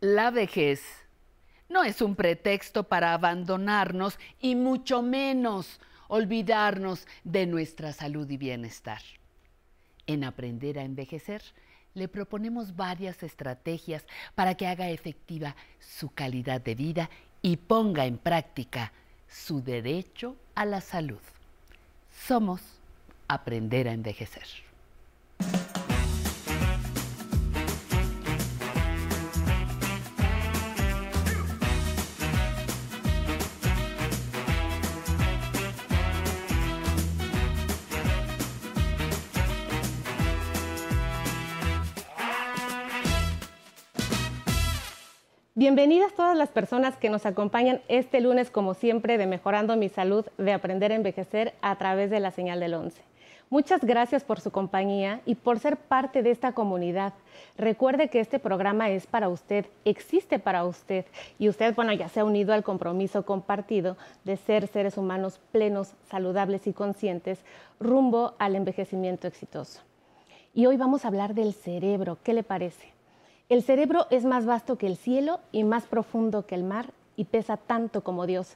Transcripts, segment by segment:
La vejez no es un pretexto para abandonarnos y mucho menos olvidarnos de nuestra salud y bienestar. En Aprender a Envejecer le proponemos varias estrategias para que haga efectiva su calidad de vida y ponga en práctica su derecho a la salud. Somos Aprender a Envejecer. Bienvenidas todas las personas que nos acompañan este lunes, como siempre, de Mejorando mi Salud, de Aprender a Envejecer a través de la señal del 11. Muchas gracias por su compañía y por ser parte de esta comunidad. Recuerde que este programa es para usted, existe para usted y usted, bueno, ya se ha unido al compromiso compartido de ser seres humanos plenos, saludables y conscientes rumbo al envejecimiento exitoso. Y hoy vamos a hablar del cerebro, ¿qué le parece? El cerebro es más vasto que el cielo y más profundo que el mar y pesa tanto como Dios.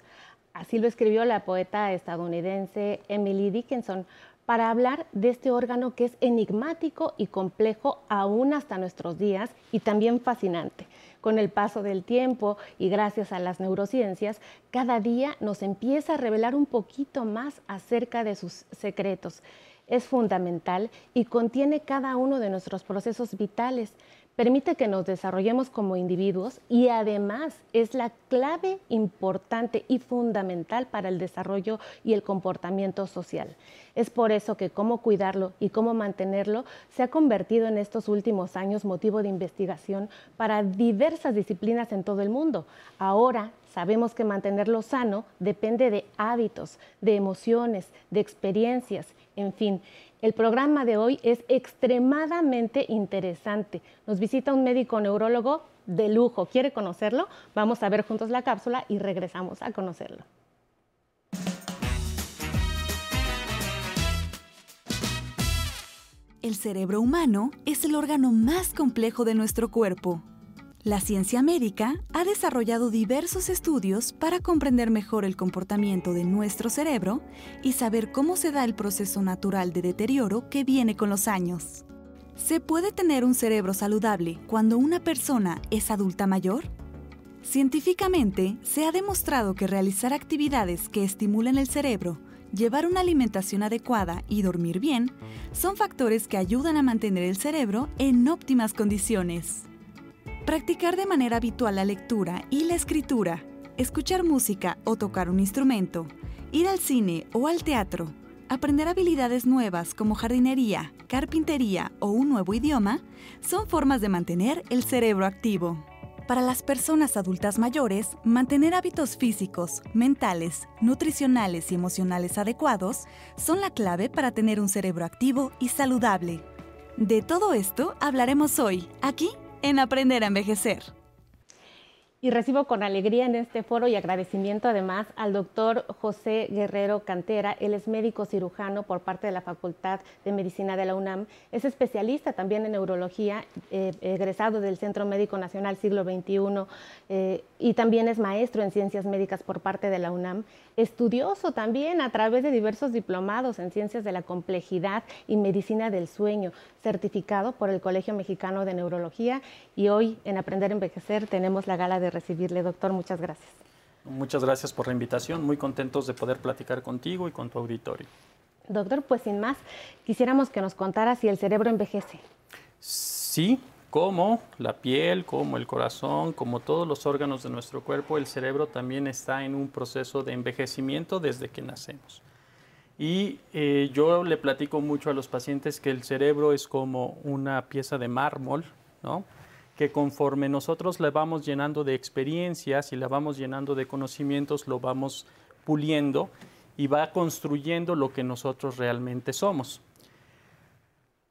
Así lo escribió la poeta estadounidense Emily Dickinson para hablar de este órgano que es enigmático y complejo aún hasta nuestros días y también fascinante. Con el paso del tiempo y gracias a las neurociencias, cada día nos empieza a revelar un poquito más acerca de sus secretos. Es fundamental y contiene cada uno de nuestros procesos vitales permite que nos desarrollemos como individuos y además es la clave importante y fundamental para el desarrollo y el comportamiento social. Es por eso que cómo cuidarlo y cómo mantenerlo se ha convertido en estos últimos años motivo de investigación para diversas disciplinas en todo el mundo. Ahora sabemos que mantenerlo sano depende de hábitos, de emociones, de experiencias, en fin. El programa de hoy es extremadamente interesante. Nos visita un médico neurólogo de lujo. ¿Quiere conocerlo? Vamos a ver juntos la cápsula y regresamos a conocerlo. El cerebro humano es el órgano más complejo de nuestro cuerpo. La ciencia médica ha desarrollado diversos estudios para comprender mejor el comportamiento de nuestro cerebro y saber cómo se da el proceso natural de deterioro que viene con los años. ¿Se puede tener un cerebro saludable cuando una persona es adulta mayor? Científicamente, se ha demostrado que realizar actividades que estimulen el cerebro, llevar una alimentación adecuada y dormir bien son factores que ayudan a mantener el cerebro en óptimas condiciones. Practicar de manera habitual la lectura y la escritura, escuchar música o tocar un instrumento, ir al cine o al teatro, aprender habilidades nuevas como jardinería, carpintería o un nuevo idioma, son formas de mantener el cerebro activo. Para las personas adultas mayores, mantener hábitos físicos, mentales, nutricionales y emocionales adecuados son la clave para tener un cerebro activo y saludable. De todo esto hablaremos hoy, aquí en Aprender a Envejecer. Y recibo con alegría en este foro y agradecimiento además al doctor José Guerrero Cantera. Él es médico cirujano por parte de la Facultad de Medicina de la UNAM. Es especialista también en neurología, eh, egresado del Centro Médico Nacional Siglo XXI eh, y también es maestro en ciencias médicas por parte de la UNAM. Estudioso también a través de diversos diplomados en ciencias de la complejidad y medicina del sueño, certificado por el Colegio Mexicano de Neurología. Y hoy en Aprender a Envejecer tenemos la gala de recibirle, doctor. Muchas gracias. Muchas gracias por la invitación. Muy contentos de poder platicar contigo y con tu auditorio. Doctor, pues sin más, quisiéramos que nos contara si el cerebro envejece. Sí, como la piel, como el corazón, como todos los órganos de nuestro cuerpo, el cerebro también está en un proceso de envejecimiento desde que nacemos. Y eh, yo le platico mucho a los pacientes que el cerebro es como una pieza de mármol, ¿no? que conforme nosotros la vamos llenando de experiencias y la vamos llenando de conocimientos, lo vamos puliendo y va construyendo lo que nosotros realmente somos.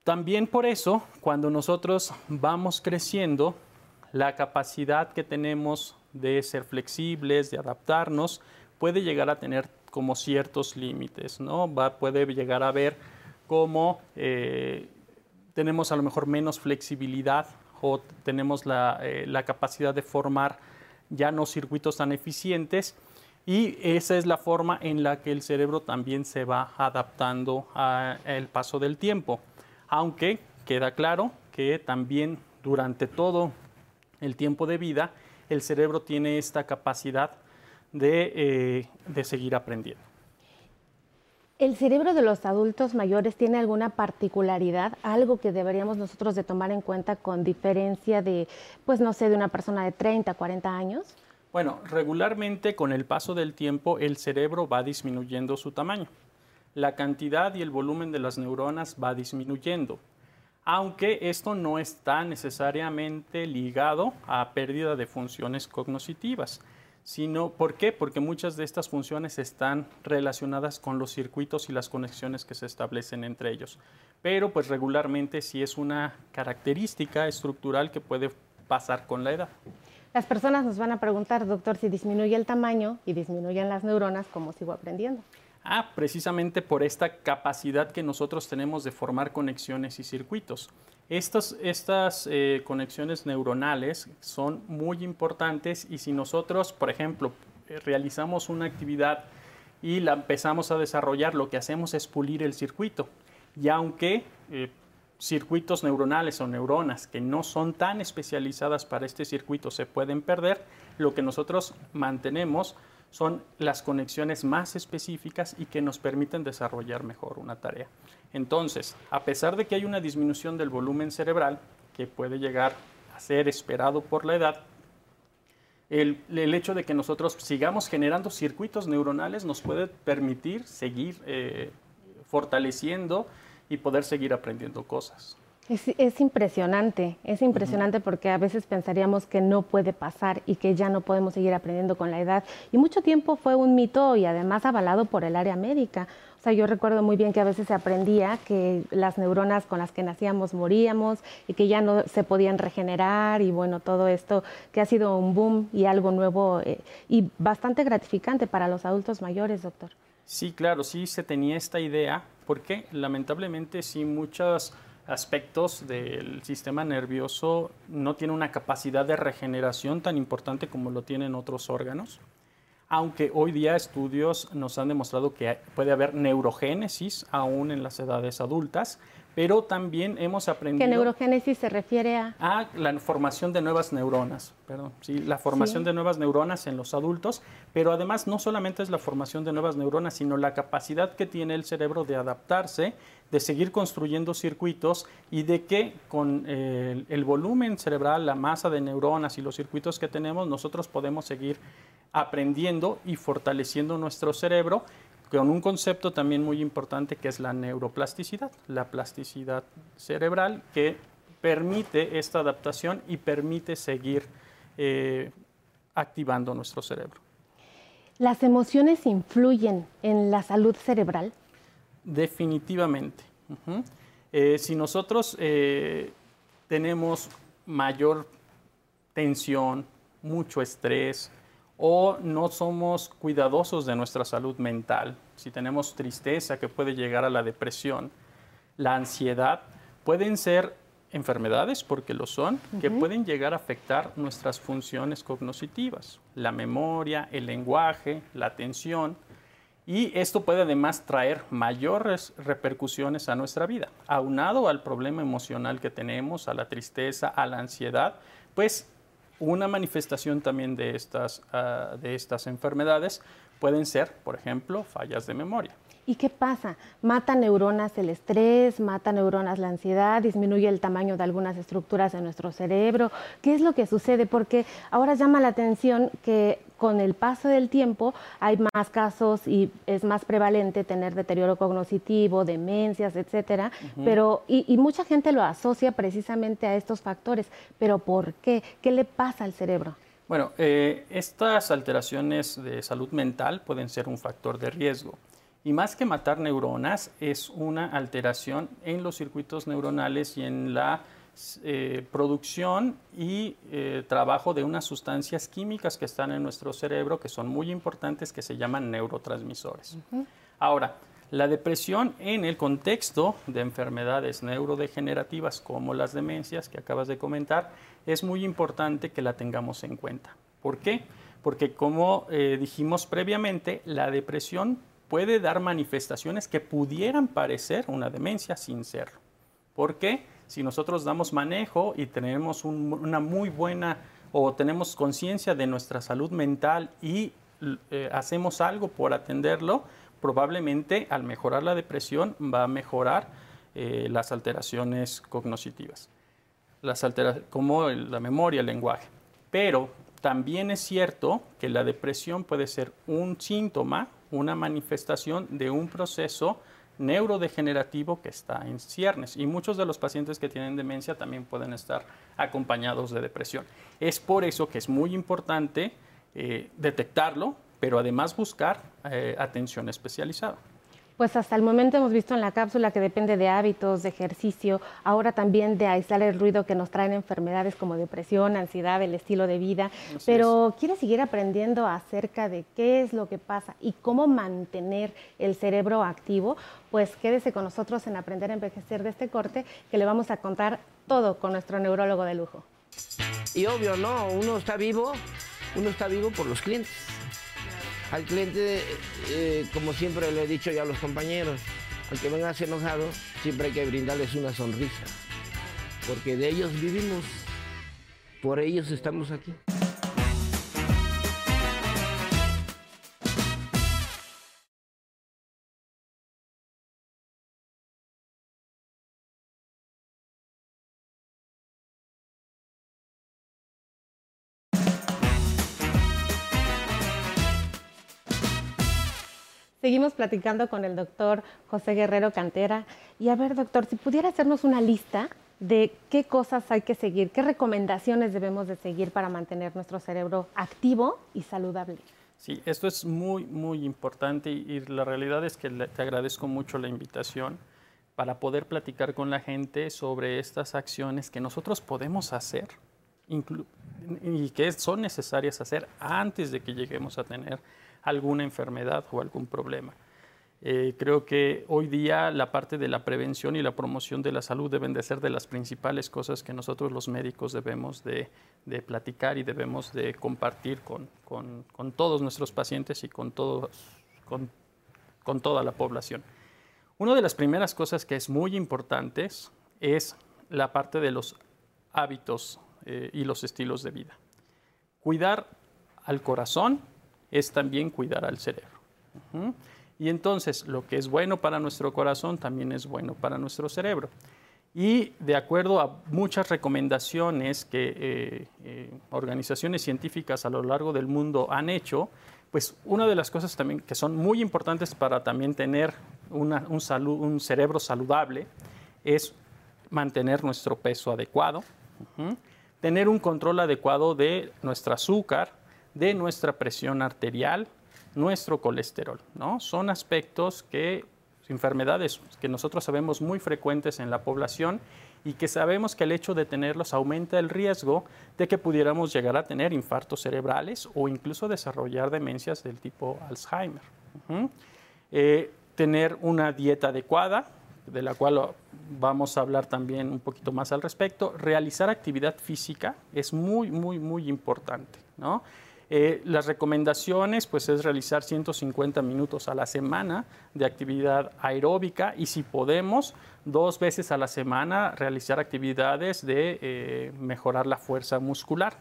También por eso, cuando nosotros vamos creciendo, la capacidad que tenemos de ser flexibles, de adaptarnos, puede llegar a tener como ciertos límites, ¿no? Va, puede llegar a ver cómo eh, tenemos a lo mejor menos flexibilidad o tenemos eh, la capacidad de formar ya no circuitos tan eficientes y esa es la forma en la que el cerebro también se va adaptando al paso del tiempo. Aunque queda claro que también durante todo el tiempo de vida el cerebro tiene esta capacidad de, eh, de seguir aprendiendo. ¿El cerebro de los adultos mayores tiene alguna particularidad, algo que deberíamos nosotros de tomar en cuenta con diferencia de, pues no sé, de una persona de 30, 40 años? Bueno, regularmente con el paso del tiempo el cerebro va disminuyendo su tamaño. La cantidad y el volumen de las neuronas va disminuyendo, aunque esto no está necesariamente ligado a pérdida de funciones cognitivas, sino ¿por qué? Porque muchas de estas funciones están relacionadas con los circuitos y las conexiones que se establecen entre ellos. Pero pues regularmente sí es una característica estructural que puede pasar con la edad. Las personas nos van a preguntar, doctor, si disminuye el tamaño y disminuyen las neuronas, ¿cómo sigo aprendiendo? Ah, precisamente por esta capacidad que nosotros tenemos de formar conexiones y circuitos. Estas, estas eh, conexiones neuronales son muy importantes y si nosotros, por ejemplo, eh, realizamos una actividad y la empezamos a desarrollar, lo que hacemos es pulir el circuito. Y aunque eh, circuitos neuronales o neuronas que no son tan especializadas para este circuito se pueden perder, lo que nosotros mantenemos son las conexiones más específicas y que nos permiten desarrollar mejor una tarea. Entonces, a pesar de que hay una disminución del volumen cerebral, que puede llegar a ser esperado por la edad, el, hecho de que nosotros sigamos generando circuitos neuronales nos puede permitir seguir eh, fortaleciendo y poder seguir aprendiendo cosas. Es, impresionante, es impresionante porque a veces pensaríamos que no puede pasar y que ya no podemos seguir aprendiendo con la edad. Y mucho tiempo fue un mito y además avalado por el área médica. O sea, yo recuerdo muy bien que a veces se aprendía que las neuronas con las que nacíamos moríamos y que ya no se podían regenerar y bueno, todo esto que ha sido un boom y algo nuevo eh, y bastante gratificante para los adultos mayores, doctor. Sí, claro, sí se tenía esta idea, porque lamentablemente sí muchos aspectos del sistema nervioso no tiene una capacidad de regeneración tan importante como lo tienen otros órganos, aunque hoy día estudios nos han demostrado que puede haber neurogénesis aún en las edades adultas, pero también hemos aprendido... ¿Qué neurogénesis se refiere a? A la formación de nuevas neuronas, perdón, sí, la formación de nuevas neuronas en los adultos, pero además no solamente es la formación de nuevas neuronas, sino la capacidad que tiene el cerebro de adaptarse, de seguir construyendo circuitos y de que con el, el volumen cerebral, la masa de neuronas y los circuitos que tenemos, nosotros podemos seguir aprendiendo y fortaleciendo nuestro cerebro con un concepto también muy importante que es la neuroplasticidad, la plasticidad cerebral que permite esta adaptación y permite seguir eh, activando nuestro cerebro. ¿Las emociones influyen en la salud cerebral? Definitivamente. Eh, si nosotros eh, tenemos mayor tensión, mucho estrés, o no somos cuidadosos de nuestra salud mental, si tenemos tristeza que puede llegar a la depresión, la ansiedad, pueden ser enfermedades, porque lo son, que pueden llegar a afectar nuestras funciones cognitivas, la memoria, el lenguaje, la atención, y esto puede además traer mayores repercusiones a nuestra vida. Aunado al problema emocional que tenemos, a la tristeza, a la ansiedad, pues una manifestación también de estas, ah, de estas enfermedades pueden ser, por ejemplo, fallas de memoria. ¿Y qué pasa? Mata neuronas el estrés, mata neuronas la ansiedad, disminuye el tamaño de algunas estructuras de nuestro cerebro. ¿Qué es lo que sucede? Porque ahora llama la atención que con el paso del tiempo hay más casos y es más prevalente tener deterioro cognitivo, demencias, etcétera, pero y, mucha gente lo asocia precisamente a estos factores. Pero ¿por qué? ¿Qué le pasa al cerebro? Bueno, eh, estas alteraciones de salud mental pueden ser un factor de riesgo. Y más que matar neuronas, es una alteración en los circuitos neuronales y en la eh, producción y eh, trabajo de unas sustancias químicas que están en nuestro cerebro que son muy importantes, que se llaman neurotransmisores. Ahora, La depresión en el contexto de enfermedades neurodegenerativas como las demencias que acabas de comentar, es muy importante que la tengamos en cuenta. ¿Por qué? Porque como eh, dijimos previamente, la depresión puede dar manifestaciones que pudieran parecer una demencia sin serlo. ¿Por qué? Si nosotros damos manejo y tenemos una muy buena o tenemos conciencia de nuestra salud mental y eh, hacemos algo por atenderlo, probablemente al mejorar la depresión va a mejorar eh, las alteraciones cognitivas, las como la memoria, el lenguaje. Pero también es cierto que la depresión puede ser un síntoma, una manifestación de un proceso neurodegenerativo que está en ciernes y muchos de los pacientes que tienen demencia también pueden estar acompañados de depresión. Es por eso que es muy importante eh, detectarlo, pero además buscar eh, atención especializada. Pues hasta el momento hemos visto en la cápsula que depende de hábitos, de ejercicio, ahora también de aislar el ruido que nos traen enfermedades como depresión, ansiedad, el estilo de vida. Pero quiere seguir aprendiendo acerca de qué es lo que pasa y cómo mantener el cerebro activo. Pues quédese con nosotros en Aprender a Envejecer de este corte, que le vamos a contar todo con nuestro neurólogo de lujo. Y obvio, ¿no? Uno está vivo, uno está vivo por los clientes al cliente, eh, como siempre le he dicho ya a los compañeros, aunque vengas enojado, siempre hay que brindarles una sonrisa, porque de ellos vivimos, por ellos estamos aquí. Seguimos platicando con el doctor José Guerrero Cantera. Y a ver, doctor, si pudiera hacernos una lista de qué cosas hay que seguir, qué recomendaciones debemos de seguir para mantener nuestro cerebro activo y saludable. Sí, esto es muy, muy importante y, la realidad es que te agradezco mucho la invitación para poder platicar con la gente sobre estas acciones que nosotros podemos hacer y que son necesarias hacer antes de que lleguemos a tener alguna enfermedad o algún problema. Eh, creo que hoy día la parte de la prevención y la promoción de la salud deben de ser de las principales cosas que nosotros los médicos debemos de, platicar y debemos de compartir con, todos nuestros pacientes y con, todos, con, toda la población. Una de las primeras cosas que es muy importante es la parte de los hábitos eh, y los estilos de vida. Cuidar al corazón es también cuidar al cerebro. Y entonces lo que es bueno para nuestro corazón también es bueno para nuestro cerebro. Y de acuerdo a muchas recomendaciones que eh, eh, organizaciones científicas a lo largo del mundo han hecho, pues una de las cosas también que son muy importantes para también tener un, un, cerebro saludable es mantener nuestro peso adecuado, tener un control adecuado de nuestro azúcar, de nuestra presión arterial, nuestro colesterol. ¿no? Son aspectos que, enfermedades que nosotros sabemos muy frecuentes en la población y que sabemos que el hecho de tenerlos aumenta el riesgo de que pudiéramos llegar a tener infartos cerebrales o incluso desarrollar demencias del tipo Alzheimer. Eh, tener una dieta adecuada, de la cual vamos a hablar también un poquito más al respecto. Realizar actividad física es muy, muy, muy importante. ¿no? Eh, las recomendaciones pues es realizar 150 minutos a la semana de actividad aeróbica y si podemos dos veces a la semana realizar actividades de eh, mejorar la fuerza muscular.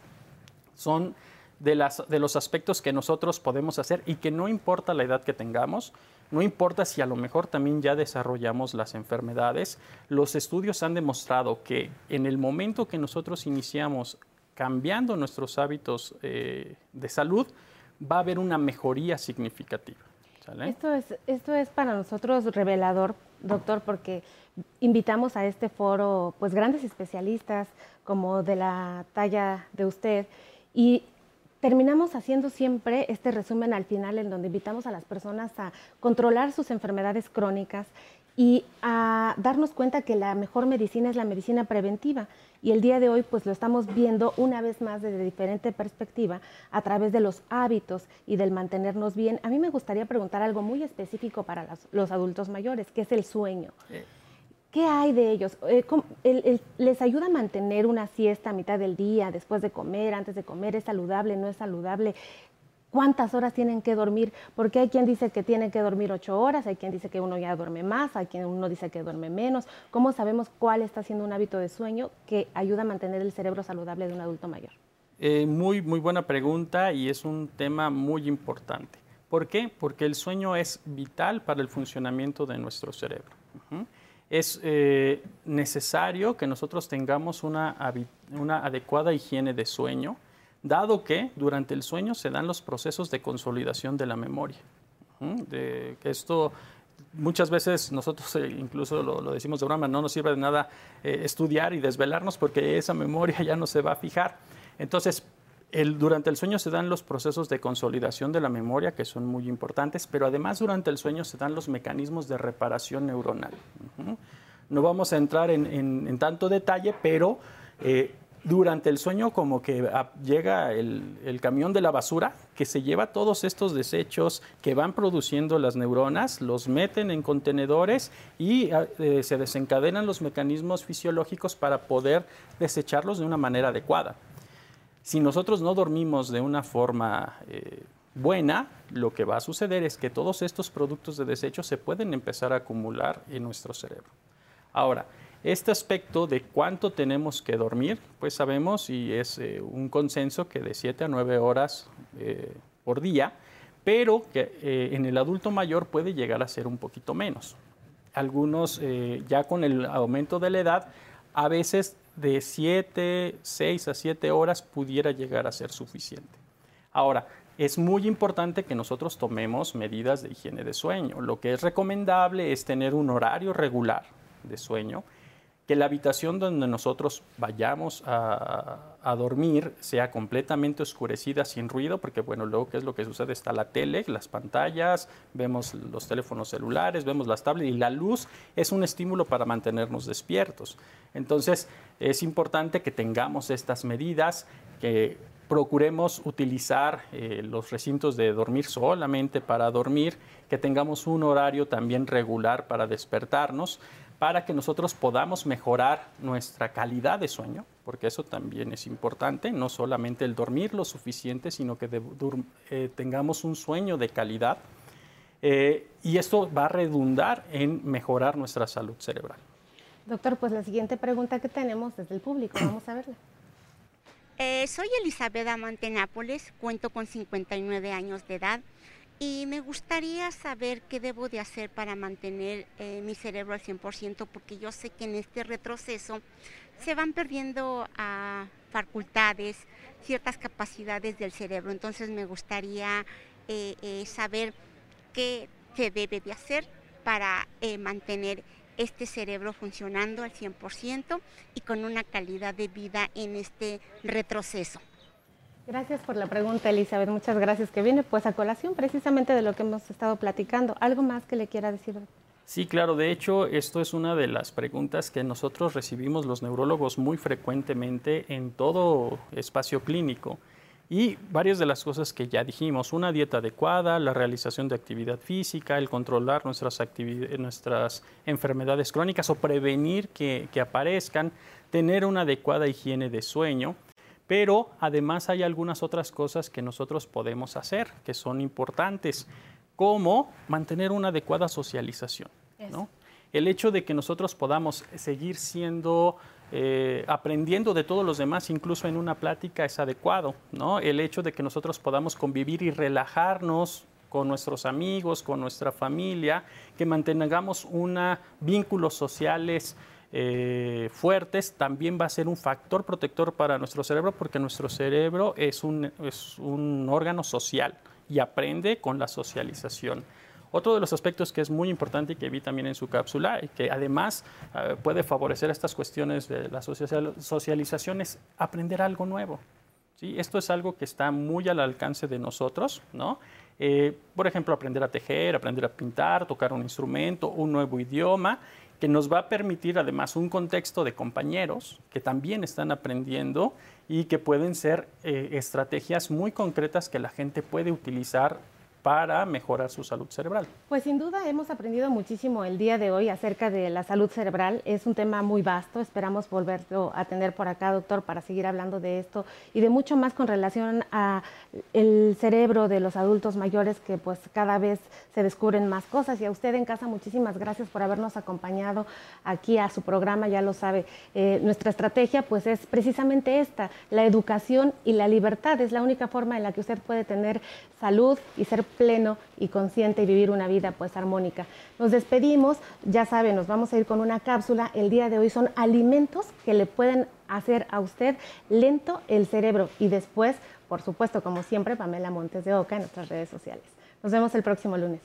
Son de, las, de los aspectos que nosotros podemos hacer y que no importa la edad que tengamos, no importa si a lo mejor también ya desarrollamos las enfermedades, los estudios han demostrado que en el momento que nosotros iniciamos cambiando nuestros hábitos eh, de salud, va a haber una mejoría significativa. Esto es, esto es para nosotros revelador, doctor, porque invitamos a este foro pues grandes especialistas como de la talla de usted y terminamos haciendo siempre este resumen al final en donde invitamos a las personas a controlar sus enfermedades crónicas y a darnos cuenta que la mejor medicina es la medicina preventiva. Y el día de hoy pues lo estamos viendo una vez más desde diferente perspectiva a través de los hábitos y del mantenernos bien. A mí me gustaría preguntar algo muy específico para los, adultos mayores, que es el sueño. ¿Qué hay de ellos? Eh, ¿Les ayuda a mantener una siesta a mitad del día, después de comer, antes de comer? ¿Es saludable, no es saludable? Cuántas horas tienen que dormir, porque hay quien dice que tienen que dormir ocho horas, hay quien dice que uno ya duerme más, hay quien uno dice que duerme menos. ¿Cómo sabemos cuál está siendo un hábito de sueño que ayuda a mantener el cerebro saludable de un adulto mayor? Eh, muy, muy buena pregunta y es un tema muy importante. ¿Por qué? Porque el sueño es vital para el funcionamiento de nuestro cerebro. Es eh, necesario que nosotros tengamos una adecuada higiene de sueño, dado que durante el sueño se dan los procesos de consolidación de la memoria. De esto muchas veces nosotros eh, incluso lo, decimos de broma, no nos sirve de nada eh, estudiar y desvelarnos porque esa memoria ya no se va a fijar. Entonces, durante el sueño se dan los procesos de consolidación de la memoria que son muy importantes, pero además durante el sueño se dan los mecanismos de reparación neuronal. No vamos a entrar en, tanto detalle, pero eh, durante el sueño como que llega el, camión de la basura que se lleva todos estos desechos que van produciendo las neuronas, los meten en contenedores y ah, eh, se desencadenan los mecanismos fisiológicos para poder desecharlos de una manera adecuada. Si nosotros no dormimos de una forma eh, buena, lo que va a suceder es que todos estos productos de desecho se pueden empezar a acumular en nuestro cerebro. Ahora, este aspecto de cuánto tenemos que dormir, pues sabemos y es eh, un consenso que de 7 a 9 horas eh, por día, pero que eh, en el adulto mayor puede llegar a ser un poquito menos. Algunos ya con el aumento de la edad, a veces de 7, 6 a 7 horas pudiera llegar a ser suficiente. Ahora, es muy importante que nosotros tomemos medidas de higiene de sueño. Lo que es recomendable es tener un horario regular de sueño que la habitación donde nosotros vayamos a, dormir sea completamente oscurecida, sin ruido, porque bueno, luego qué es lo que sucede, está la tele, las pantallas, vemos los teléfonos celulares, vemos las tablets y la luz es un estímulo para mantenernos despiertos. Entonces es importante que tengamos estas medidas, que procuremos utilizar eh, los recintos de dormir solamente para dormir, que tengamos un horario también regular para despertarnos para que nosotros podamos mejorar nuestra calidad de sueño, porque eso también es importante, no solamente el dormir lo suficiente, sino que eh, tengamos un sueño de calidad. Eh, y esto va a redundar en mejorar nuestra salud cerebral. Doctor, pues la siguiente pregunta que tenemos desde el público, vamos a verla. Eh, soy Elizabeth Amante Nápoles, cuento con 59 años de edad y me gustaría saber qué debo de hacer para mantener eh, mi cerebro al 100%, porque yo sé que en este retroceso se van perdiendo ah, facultades, ciertas capacidades del cerebro. Entonces me gustaría eh, eh, saber qué se debe de hacer para mantener este cerebro funcionando al 100% y con una calidad de vida en este retroceso. Gracias por la pregunta, Elizabeth. Muchas gracias. Que viene pues a colación precisamente de lo que hemos estado platicando. ¿Algo más que le quiera decir? Sí, claro. De hecho, esto es una de las preguntas que nosotros recibimos los neurólogos muy frecuentemente en todo espacio clínico. Y varias de las cosas que ya dijimos, una dieta adecuada, la realización de actividad física, el controlar nuestras, nuestras enfermedades crónicas o prevenir que, que aparezcan, tener una adecuada higiene de sueño pero además hay algunas otras cosas que nosotros podemos hacer que son importantes, como mantener una adecuada socialización. El hecho de que nosotros podamos seguir siendo, eh, aprendiendo de todos los demás, incluso en una plática, es adecuado. ¿no? El hecho de que nosotros podamos convivir y relajarnos con nuestros amigos, con nuestra familia, que mantengamos una, vínculos sociales eh, fuertes, también va a ser un factor protector para nuestro cerebro porque nuestro cerebro es un, es un órgano social y aprende con la socialización. Otro de los aspectos que es muy importante y que vi también en su cápsula y que además eh, puede favorecer estas cuestiones de la socialización es aprender algo nuevo. ¿sí? Esto es algo que está muy al alcance de nosotros, ¿no? eh, por ejemplo, aprender a tejer, aprender a pintar, tocar un instrumento, un nuevo idioma, que nos va a permitir además un contexto de compañeros que también están aprendiendo y que pueden ser eh, estrategias muy concretas que la gente puede utilizar para mejorar su salud cerebral. Pues sin duda hemos aprendido muchísimo el día de hoy acerca de la salud cerebral. Es un tema muy vasto. Esperamos volverlo a tener por acá, doctor, para seguir hablando de esto y de mucho más con relación a el cerebro de los adultos mayores que pues cada vez se descubren más cosas. Y a usted en casa, muchísimas gracias por habernos acompañado aquí a su programa. Ya lo sabe, eh, nuestra estrategia pues es precisamente esta, la educación y la libertad. Es la única forma en la que usted puede tener salud y ser pleno y consciente y vivir una vida pues armónica. Nos despedimos, ya saben, nos vamos a ir con una cápsula. El día de hoy son alimentos que le pueden hacer a usted lento el cerebro y después, por supuesto, como siempre, Pamela Montes de Oca en nuestras redes sociales. Nos vemos el próximo lunes.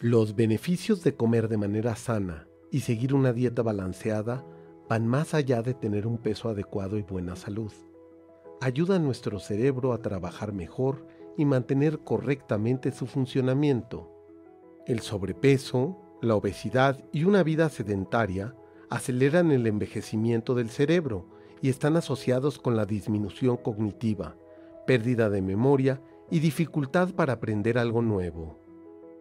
Los beneficios de comer de manera sana y seguir una dieta balanceada van más allá de tener un peso adecuado y buena salud ayuda a nuestro cerebro a trabajar mejor y mantener correctamente su funcionamiento. El sobrepeso, la obesidad y una vida sedentaria aceleran el envejecimiento del cerebro y están asociados con la disminución cognitiva, pérdida de memoria y dificultad para aprender algo nuevo.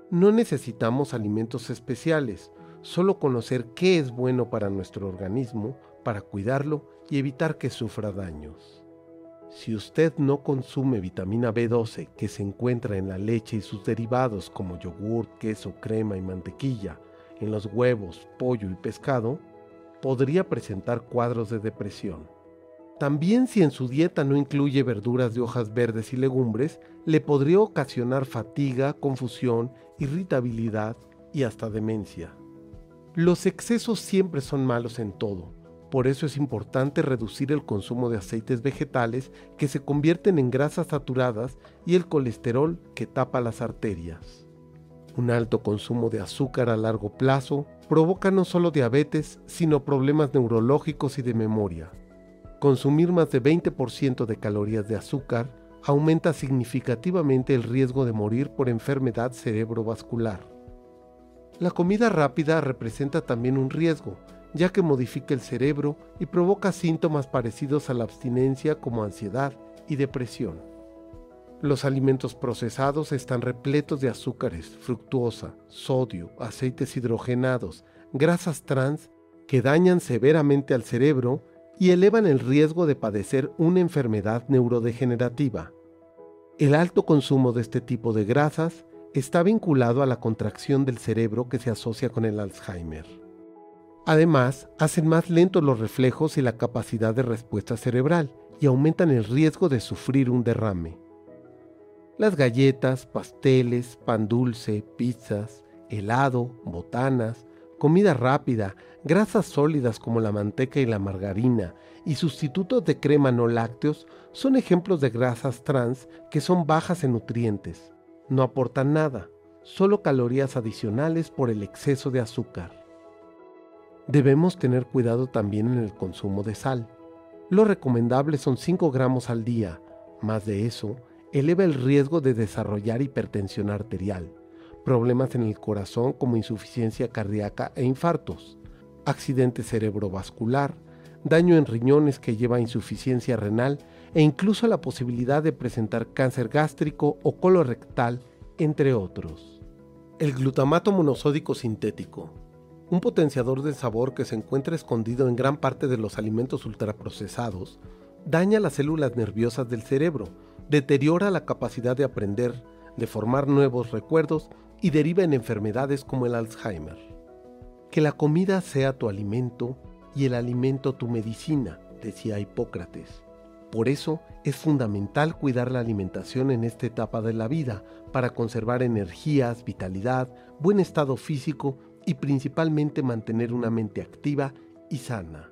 No necesitamos alimentos especiales, solo conocer qué es bueno para nuestro organismo para cuidarlo y evitar que sufra daños. Si usted no consume vitamina B12 que se encuentra en la leche y sus derivados como yogur, queso, crema y mantequilla, en los huevos, pollo y pescado, podría presentar cuadros de depresión. También si en su dieta no incluye verduras de hojas verdes y legumbres, le podría ocasionar fatiga, confusión, irritabilidad y hasta demencia. Los excesos siempre son malos en todo, por eso es importante reducir el consumo de aceites vegetales que se convierten en grasas saturadas y el colesterol que tapa las arterias. Un alto consumo de azúcar a largo plazo provoca no solo diabetes, sino problemas neurológicos y de memoria. Consumir más de 20% de calorías de azúcar aumenta significativamente el riesgo de morir por enfermedad cerebrovascular. La comida rápida representa también un riesgo, ya que modifica el cerebro y provoca síntomas parecidos a la abstinencia como ansiedad y depresión. Los alimentos procesados están repletos de azúcares, fructuosa, sodio, aceites hidrogenados, grasas trans que dañan severamente al cerebro y elevan el riesgo de padecer una enfermedad neurodegenerativa. El alto consumo de este tipo de grasas está vinculado a la contracción del cerebro que se asocia con el Alzheimer. Además, hacen más lentos los reflejos y la capacidad de respuesta cerebral y aumentan el riesgo de sufrir un derrame. Las galletas, pasteles, pan dulce, pizzas, helado, botanas, comida rápida, grasas sólidas como la manteca y la margarina y sustitutos de crema no lácteos son ejemplos de grasas trans que son bajas en nutrientes. No aportan nada, solo calorías adicionales por el exceso de azúcar. Debemos tener cuidado también en el consumo de sal. Lo recomendable son 5 gramos al día. Más de eso, eleva el riesgo de desarrollar hipertensión arterial, problemas en el corazón como insuficiencia cardíaca e infartos, accidente cerebrovascular, daño en riñones que lleva a insuficiencia renal e incluso la posibilidad de presentar cáncer gástrico o colorectal, entre otros. El glutamato monosódico sintético un potenciador de sabor que se encuentra escondido en gran parte de los alimentos ultraprocesados, daña las células nerviosas del cerebro, deteriora la capacidad de aprender, de formar nuevos recuerdos y deriva en enfermedades como el Alzheimer. Que la comida sea tu alimento y el alimento tu medicina, decía Hipócrates. Por eso es fundamental cuidar la alimentación en esta etapa de la vida para conservar energías, vitalidad, buen estado físico y principalmente mantener una mente activa y sana.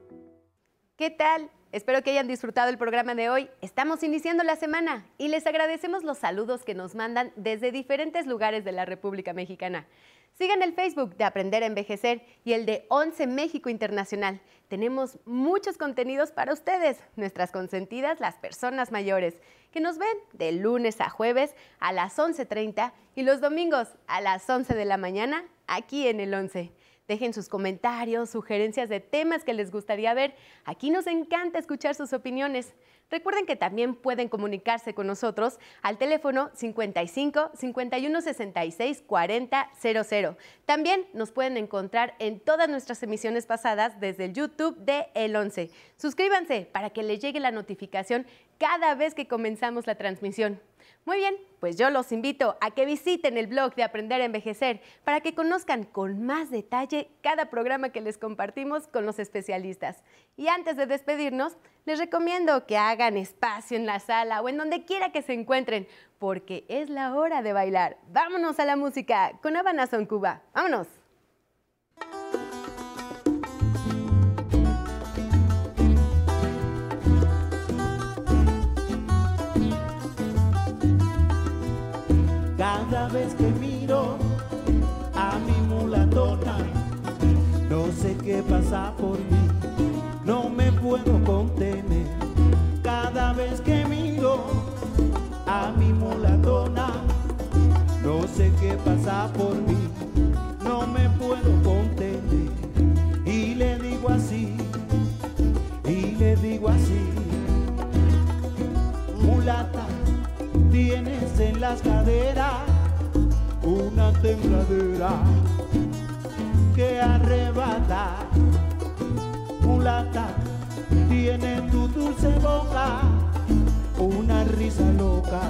¿Qué tal? Espero que hayan disfrutado el programa de hoy. Estamos iniciando la semana y les agradecemos los saludos que nos mandan desde diferentes lugares de la República Mexicana. Sigan el Facebook de Aprender a Envejecer y el de 11 México Internacional. Tenemos muchos contenidos para ustedes, nuestras consentidas, las personas mayores, que nos ven de lunes a jueves a las 11.30 y los domingos a las 11 de la mañana aquí en el 11. Dejen sus comentarios, sugerencias de temas que les gustaría ver. Aquí nos encanta escuchar sus opiniones. Recuerden que también pueden comunicarse con nosotros al teléfono 55 51 66 40 00. También nos pueden encontrar en todas nuestras emisiones pasadas desde el YouTube de El 11. Suscríbanse para que les llegue la notificación cada vez que comenzamos la transmisión. Muy bien, pues yo los invito a que visiten el blog de Aprender a Envejecer para que conozcan con más detalle cada programa que les compartimos con los especialistas. Y antes de despedirnos, les recomiendo que hagan espacio en la sala o en donde quiera que se encuentren, porque es la hora de bailar. Vámonos a la música con Habana Son Cuba. Vámonos. Miro a mi mulatona, no sé qué pasa por mí, una tembladera que arrebata. Mulata, tiene tu dulce boca una risa loca